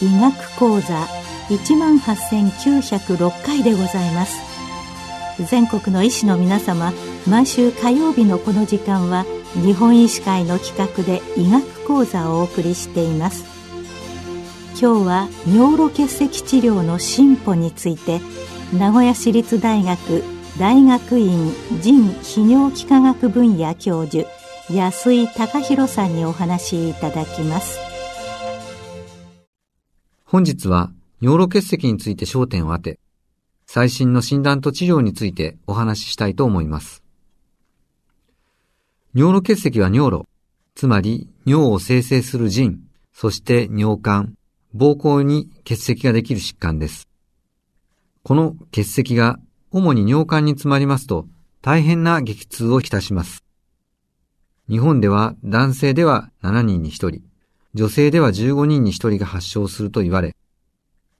医学講座一万八千九百六回でございます。全国の医師の皆様毎週火曜日のこの時間は日本医師会の企画で医学講座をお送りしています。今日は尿路結石治療の進歩について名古屋市立大学大学院腎泌尿器科学分野教授安井隆弘さんにお話しいただきます本日は尿路結石について焦点を当て、最新の診断と治療についてお話ししたいと思います。尿路結石は尿路、つまり尿を生成する腎、そして尿管、膀胱に結石ができる疾患です。この結石が主に尿管に詰まりますと大変な激痛をきたします。日本では男性では7人に1人、女性では15人に1人が発症すると言われ、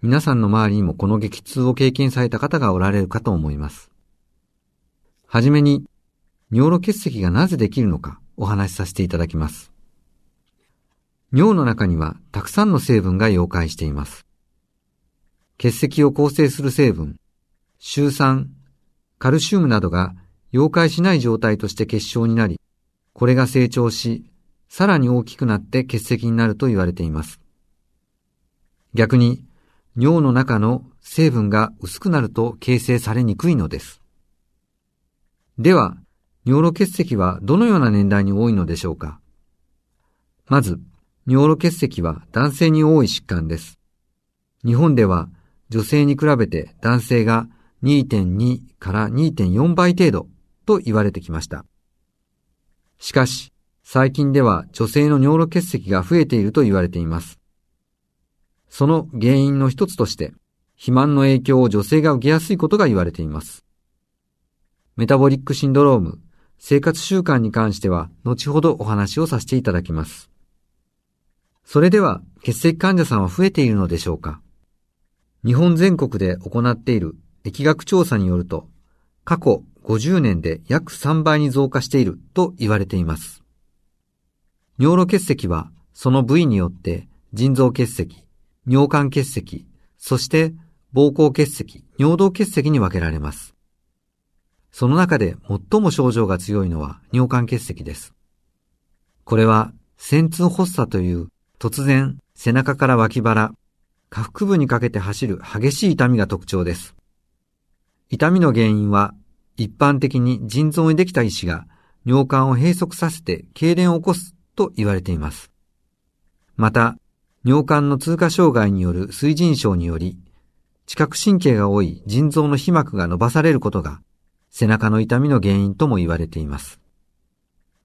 皆さんの周りにもこの激痛を経験された方がおられるかと思います。はじめに、尿路結石がなぜできるのかお話しさせていただきます。尿の中にはたくさんの成分が溶解しています。結石を構成する成分、シュウ酸、カルシウムなどが溶解しない状態として結晶になり、これが成長し、さらに大きくなって結石になると言われています。逆に、尿の中の成分が薄くなると形成されにくいのです。では、尿路結石はどのような年代に多いのでしょうかまず、尿路結石は男性に多い疾患です。日本では女性に比べて男性が2.2から2.4倍程度と言われてきました。しかし、最近では女性の尿路結石が増えていると言われています。その原因の一つとして、肥満の影響を女性が受けやすいことが言われています。メタボリックシンドローム、生活習慣に関しては、後ほどお話をさせていただきます。それでは、血石患者さんは増えているのでしょうか？日本全国で行っている疫学調査によると、過去50年で約3倍に増加していると言われています。尿路結石はその部位によって腎臓結石、尿管結石、そして膀胱結石、尿道結石に分けられます。その中で最も症状が強いのは尿管結石です。これは、線痛発作という突然背中から脇腹、下腹部にかけて走る激しい痛みが特徴です。痛みの原因は、一般的に腎臓にできた石が尿管を閉塞させて痙攣を起こすと言われています。また、尿管の通過障害による水腎症により、知覚神経が多い腎臓の皮膜が伸ばされることが、背中の痛みの原因とも言われています。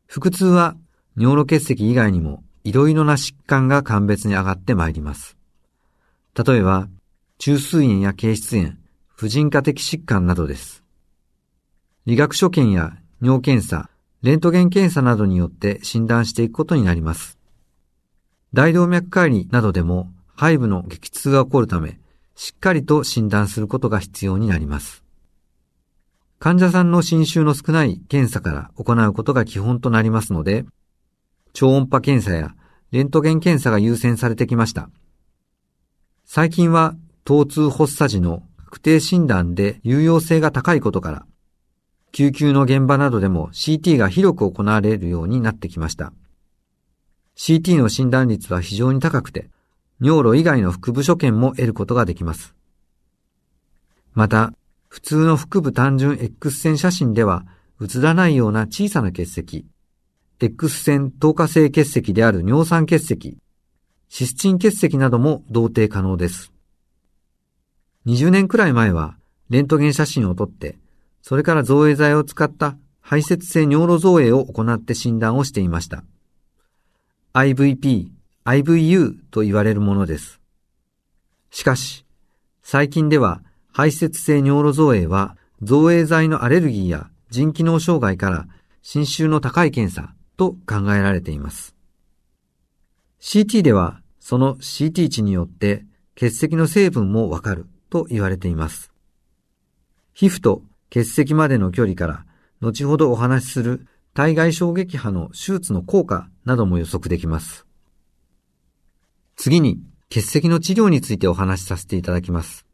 腹痛は尿路結石以外にもいろいろな疾患が鑑別に上がってまいります。例えば、中枢炎や経質炎、婦人科的疾患などです。理学所見や尿検査、レントゲン検査などによって診断していくことになります。大動脈解離などでも背部の激痛が起こるため、しっかりと診断することが必要になります。患者さんの侵襲の少ない検査から行うことが基本となりますので、超音波検査やレントゲン検査が優先されてきました。最近は、疼痛発作時の確定診断で有用性が高いことから、救急の現場などでも CT が広く行われるようになってきました。CT の診断率は非常に高くて、尿路以外の腹部所見も得ることができます。また、普通の腹部単純 X 線写真では映らないような小さな結石、X 線透過性結石である尿酸結石、シスチン結石なども同定可能です。20年くらい前は、レントゲン写真を撮って、それから造影剤を使った排泄性尿路造影を行って診断をしていました。IVP、IVU と言われるものです。しかし、最近では排泄性尿路造影は造影剤のアレルギーや腎機能障害から侵襲の高い検査と考えられています。CT ではその CT 値によって血石の成分もわかると言われています。皮膚と血石までの距離から後ほどお話しする体外衝撃波の手術の効果なども予測できます。次に血石の治療についてお話しさせていただきます。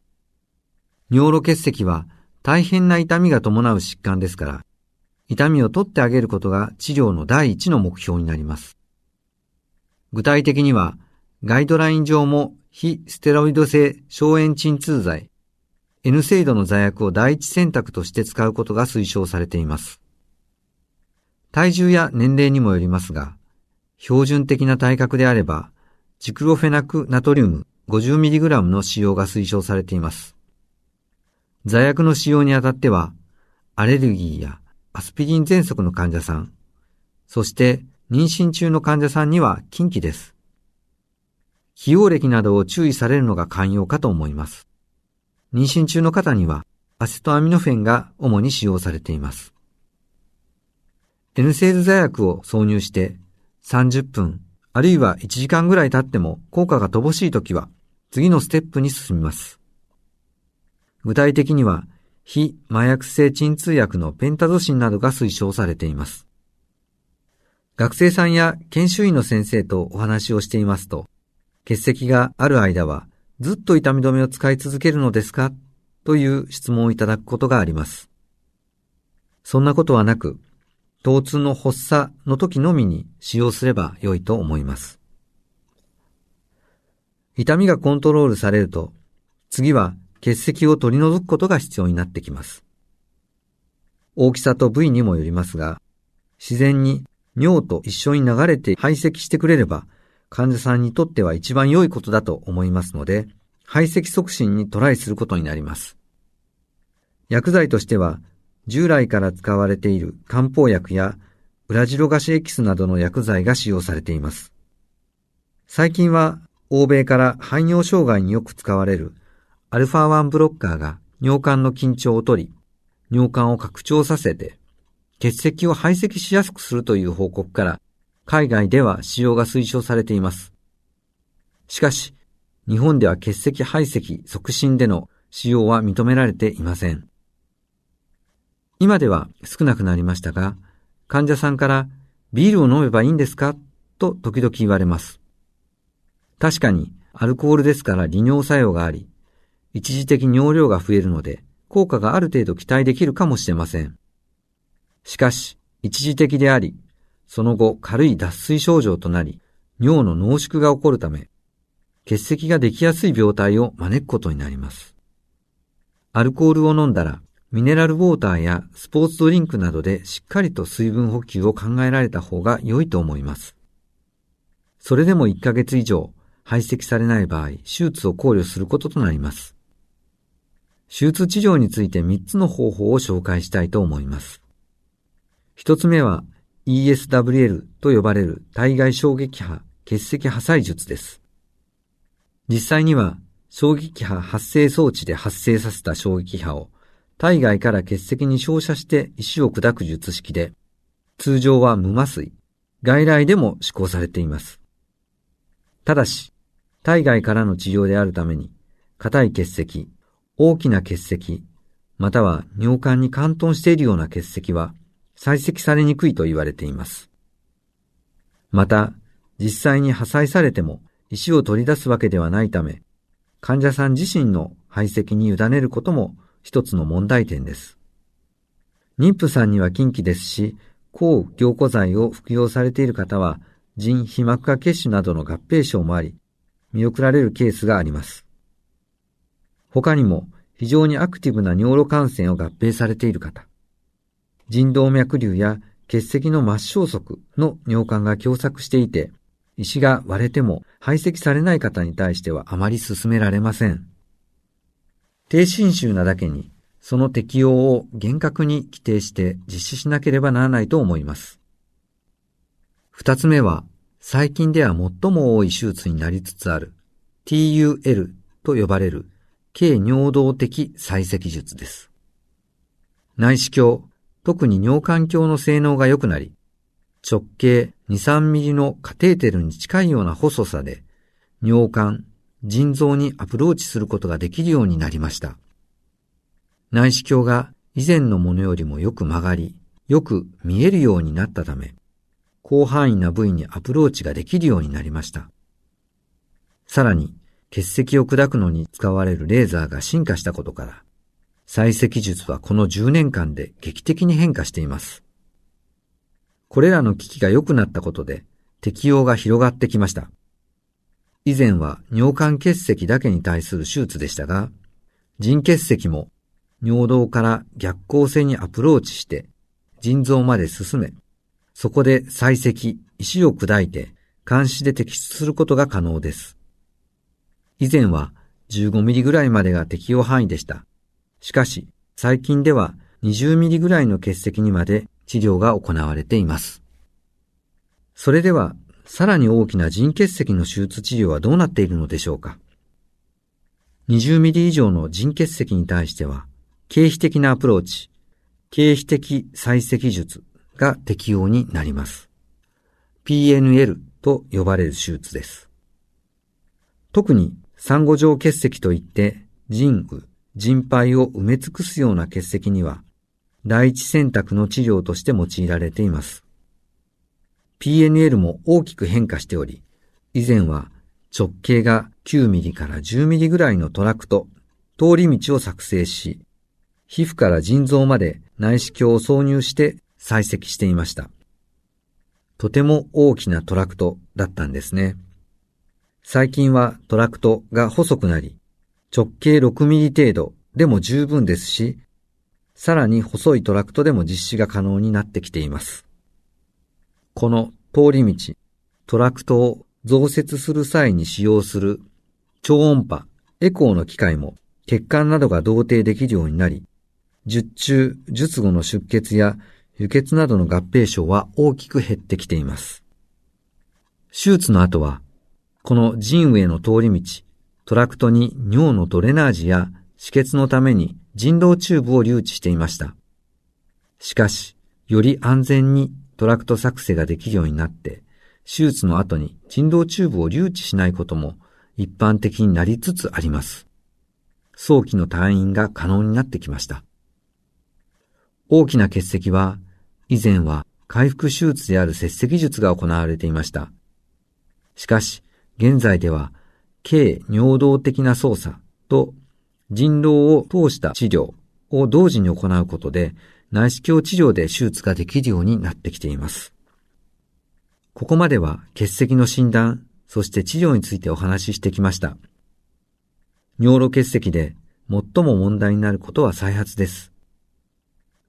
尿路結石は大変な痛みが伴う疾患ですから、痛みを取ってあげることが治療の第一の目標になります。具体的には、ガイドライン上も非ステロイド性消炎鎮痛剤、N 制度の座薬を第一選択として使うことが推奨されています。体重や年齢にもよりますが、標準的な体格であれば、ジクロフェナクナトリウム 50mg の使用が推奨されています。座薬の使用にあたっては、アレルギーやアスピリン喘息の患者さん、そして妊娠中の患者さんには禁忌です。起用歴などを注意されるのが寛容かと思います。妊娠中の方にはアセトアミノフェンが主に使用されています。N セール座薬を挿入して30分あるいは1時間ぐらい経っても効果が乏しいときは次のステップに進みます。具体的には非麻薬性鎮痛薬のペンタゾシンなどが推奨されています。学生さんや研修医の先生とお話をしていますと、血石がある間はずっと痛み止めを使い続けるのですか？という質問をいただくことがあります。そんなことはなく、疼痛の発作の時のみに使用すれば良いと思います。痛みがコントロールされると、次は血石を取り除くことが必要になってきます。大きさと部位にもよりますが、自然に尿と一緒に流れて排泄してくれれば、患者さんにとっては一番良いことだと思いますので、排泄促進にトライすることになります。薬剤としては、従来から使われている漢方薬やウラジロガシエキスなどの薬剤が使用されています。最近は欧米から排尿障害によく使われるアルファ1ブロッカーが尿管の緊張を取り、尿管を拡張させて、血石を排泄しやすくするという報告から、海外では使用が推奨されています。しかし、日本では血石排泄促進での使用は認められていません。今では少なくなりましたが、患者さんからビールを飲めばいいんですか？と時々言われます。確かにアルコールですから利尿作用があり、一時的に尿量が増えるので、効果がある程度期待できるかもしれません。しかし、一時的であり、その後軽い脱水症状となり、尿の濃縮が起こるため、血石ができやすい病態を招くことになります。アルコールを飲んだら、ミネラルウォーターやスポーツドリンクなどでしっかりと水分補給を考えられた方が良いと思います。それでも1ヶ月以上排斥されない場合、手術を考慮することとなります。手術治療について3つの方法を紹介したいと思います。1つ目は ESWL と呼ばれる体外衝撃波結石破砕術です。実際には衝撃波発生装置で発生させた衝撃波を体外から結石に照射して石を砕く術式で、通常は無麻酔、外来でも施行されています。ただし、体外からの治療であるために、硬い結石、大きな結石、または尿管に貫頓しているような結石は採石されにくいと言われています。また、実際に破砕されても石を取り出すわけではないため、患者さん自身の排石に委ねることも一つの問題点です。妊婦さんには禁忌ですし、抗凝固剤を服用されている方は、腎皮膜下血腫などの合併症もあり、見送られるケースがあります。他にも非常にアクティブな尿路感染を合併されている方、腎動脈瘤や結石の末梢側の尿管が狭窄していて、石が割れても排斥されない方に対してはあまり進められません。低侵襲なだけに、その適用を厳格に規定して実施しなければならないと思います。二つ目は、最近では最も多い手術になりつつある TUL と呼ばれる軽尿道的採石術です。内視鏡、特に尿管鏡の性能が良くなり、直径2、3ミリのカテーテルに近いような細さで、尿管、腎臓にアプローチすることができるようになりました。内視鏡が以前のものよりもよく曲がり、よく見えるようになったため、広範囲な部位にアプローチができるようになりました。さらに、血石を砕くのに使われるレーザーが進化したことから、採石術はこの10年間で劇的に変化しています。これらの機器が良くなったことで適用が広がってきました。以前は尿管結石だけに対する手術でしたが、腎結石も尿道から逆行性にアプローチして腎臓まで進め、そこで採石、石を砕いて監視で摘出することが可能です。以前は15ミリぐらいまでが適用範囲でした。しかし、最近では20ミリぐらいの結石にまで治療が行われています。それでは、さらに大きな腎結石の手術治療はどうなっているのでしょうか ?20 ミリ以上の腎結石に対しては、経皮的なアプローチ、経皮的採石術が適用になります。PNL と呼ばれる手術です。特に産後状結石といって腎部、腎肺を埋め尽くすような結石には第一選択の治療として用いられています。PNL も大きく変化しており、以前は直径が9ミリから10ミリぐらいのトラクト、通り道を作成し、皮膚から腎臓まで内視鏡を挿入して砕石していました。とても大きなトラクトだったんですね。最近はトラクトが細くなり、直径6ミリ程度でも十分ですし、さらに細いトラクトでも実施が可能になってきています。この通り道、トラクトを造設する際に使用する超音波、エコーの機械も血管などが同定できるようになり、術中、術後の出血や輸血などの合併症は大きく減ってきています。手術の後はこの腎への通り道、トラクトに尿のドレナージや止血のために腎瘻チューブを留置していました。しかし、より安全にトラクト作成ができるようになって、手術の後に人道チューブを留置しないことも一般的になりつつあります。早期の退院が可能になってきました。大きな結石は、以前は回復手術である切石術が行われていました。しかし、現在では、軽尿道的な操作と人道を通した治療を同時に行うことで、内視鏡治療で手術ができるようになってきています。ここまでは結石の診断、そして治療についてお話ししてきました。尿路結石で最も問題になることは再発です。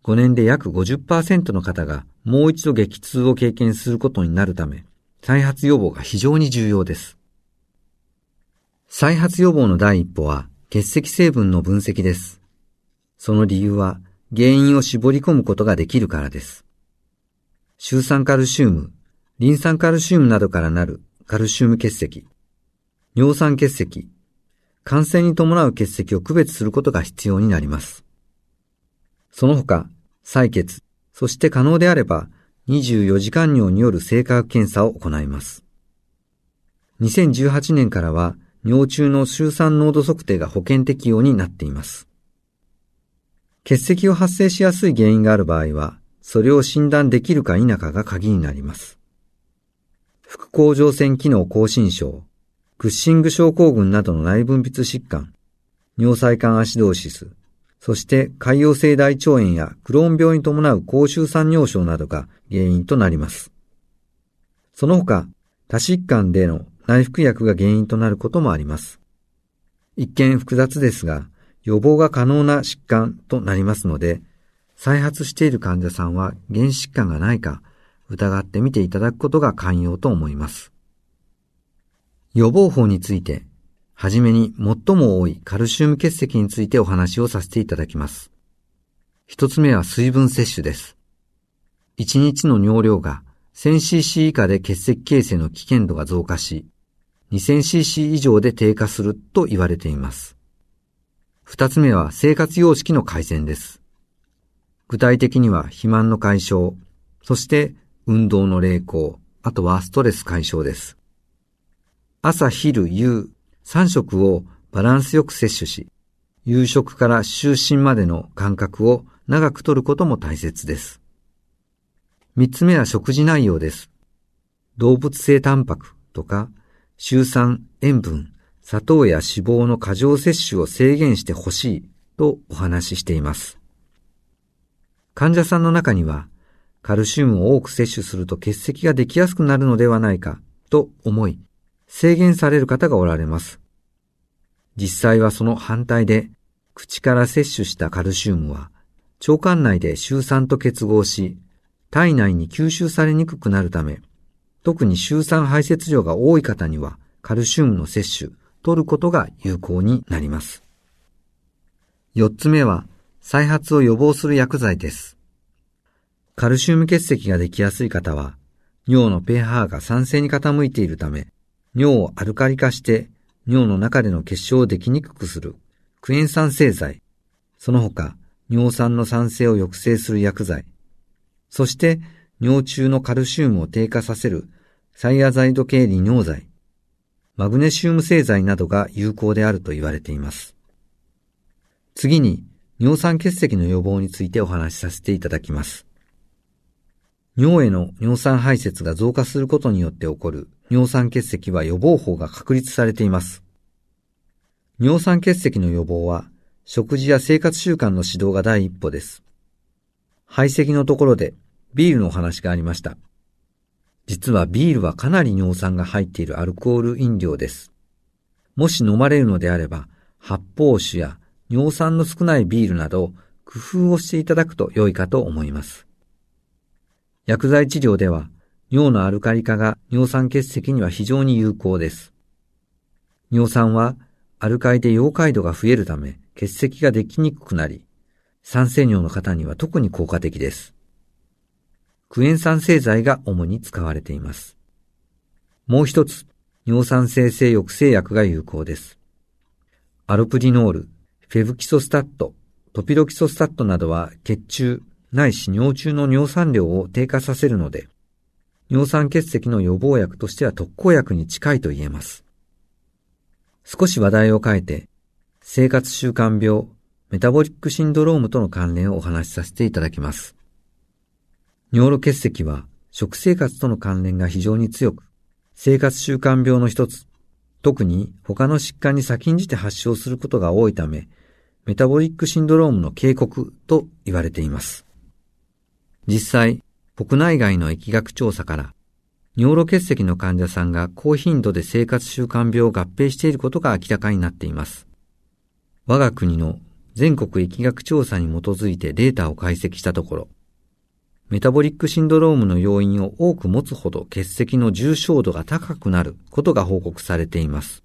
5年で約50%の方がもう一度激痛を経験することになるため、再発予防が非常に重要です。再発予防の第一歩は血石成分の分析です。その理由は原因を絞り込むことができるからです。シ酸カルシウム、リン酸カルシウムなどからなるカルシウム結石、尿酸結石、感染に伴う結石を区別することが必要になります。その他、採血、そして可能であれば24時間尿による性化学検査を行います。2018年からは尿中の周酸濃度測定が保険適用になっています。血石を発生しやすい原因がある場合は、それを診断できるか否かが鍵になります。副甲状腺機能亢進症、クッシング症候群などの内分泌疾患、尿細管アシドーシス、そして潰瘍性大腸炎やクローン病に伴う高周酸尿症などが原因となります。その他、多疾患での内服薬が原因となることもあります。一見複雑ですが、予防が可能な疾患となりますので、再発している患者さんは原疾患がないか疑ってみていただくことが寛容と思います。予防法について、はじめに最も多いカルシウム結石についてお話をさせていただきます。一つ目は水分摂取です。一日の尿量が 1000cc 以下で結石形成の危険度が増加し、2000cc 以上で低下すると言われています。二つ目は生活様式の改善です。具体的には肥満の解消、そして運動の励行、あとはストレス解消です。朝昼夕3食をバランスよく摂取し、夕食から就寝までの間隔を長く取ることも大切です。三つ目は食事内容です。動物性タンパクとか、週酸、塩分、砂糖や脂肪の過剰摂取を制限してほしいとお話ししています。患者さんの中には、カルシウムを多く摂取すると結石ができやすくなるのではないかと思い、制限される方がおられます。実際はその反対で、口から摂取したカルシウムは、腸管内でシュウ酸と結合し、体内に吸収されにくくなるため、特にシュウ酸排泄量が多い方には、カルシウムの摂取、取ることが有効になります。四つ目は、再発を予防する薬剤です。カルシウム結石ができやすい方は、尿の pH が酸性に傾いているため、尿をアルカリ化して尿の中での結晶をできにくくするクエン酸製剤、その他尿酸の酸性を抑制する薬剤、そして尿中のカルシウムを低下させるサイアザイド系利尿剤、マグネシウム製剤などが有効であると言われています。次に尿酸結石の予防についてお話しさせていただきます。尿への尿酸排泄が増加することによって起こる尿酸結石は予防法が確立されています。尿酸結石の予防は、食事や生活習慣の指導が第一歩です。排斥のところでビールのお話がありました。実はビールはかなり尿酸が入っているアルコール飲料です。もし飲まれるのであれば、発泡酒や尿酸の少ないビールなど工夫をしていただくと良いかと思います。薬剤治療では、尿のアルカリ化が尿酸結石には非常に有効です。尿酸はアルカリで溶解度が増えるため結石ができにくくなり、酸性尿の方には特に効果的です。クエン酸製剤が主に使われています。もう一つ、尿酸生成抑制薬が有効です。アルプディノール、フェブキソスタット、トピロキソスタットなどは血中、ないし尿中の尿酸量を低下させるので、尿酸結石の予防薬としては特効薬に近いと言えます。少し話題を変えて、生活習慣病、メタボリックシンドロームとの関連をお話しさせていただきます。尿路結石は食生活との関連が非常に強く、生活習慣病の一つ、特に他の疾患に先んじて発症することが多いため、メタボリックシンドロームの警告と言われています。実際、国内外の疫学調査から、尿路結石の患者さんが高頻度で生活習慣病を合併していることが明らかになっています。我が国の全国疫学調査に基づいてデータを解析したところ、メタボリックシンドロームの要因を多く持つほど結石の重症度が高くなることが報告されています。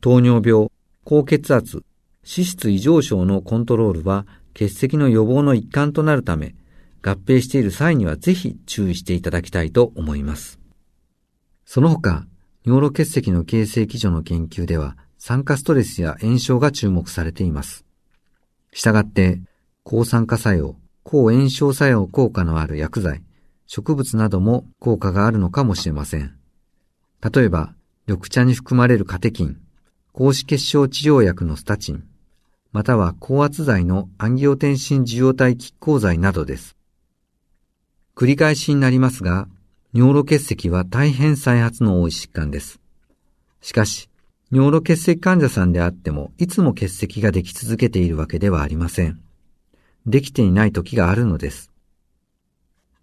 糖尿病、高血圧、脂質異常症のコントロールは結石の予防の一環となるため、合併している際にはぜひ注意していただきたいと思います。その他、尿路結石の形成基準の研究では、酸化ストレスや炎症が注目されています。したがって、抗酸化作用、抗炎症作用効果のある薬剤、植物なども効果があるのかもしれません。例えば、緑茶に含まれるカテキン、高脂血症治療薬のスタチン、または高圧剤のアンギオテンシン受容体拮抗剤などです。繰り返しになりますが、尿路結石は大変再発の多い疾患です。しかし、尿路結石患者さんであっても、いつも結石ができ続けているわけではありません。できていない時があるのです。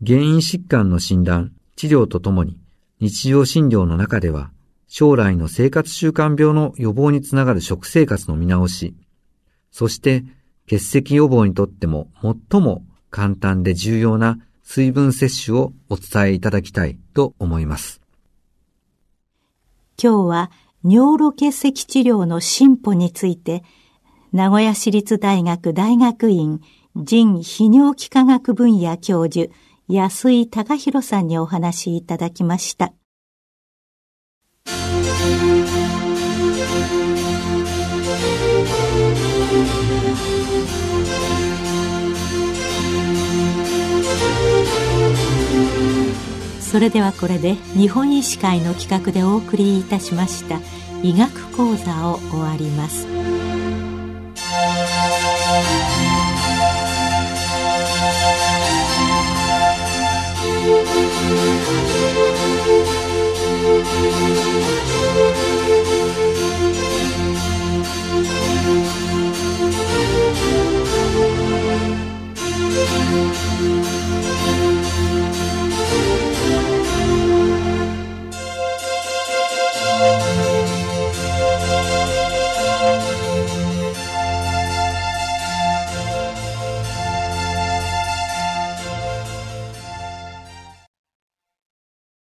原因疾患の診断、治療とともに、日常診療の中では、将来の生活習慣病の予防につながる食生活の見直し、そして結石予防にとっても最も簡単で重要な水分摂取をお伝えいただきたいと思います。今日は尿路結石治療の進歩について、名古屋市立大学大学院人泌尿器科学分野教授安井隆弘さんにお話しいただきました。それではこれで日本医師会の企画でお送りいたしました医学講座を終わります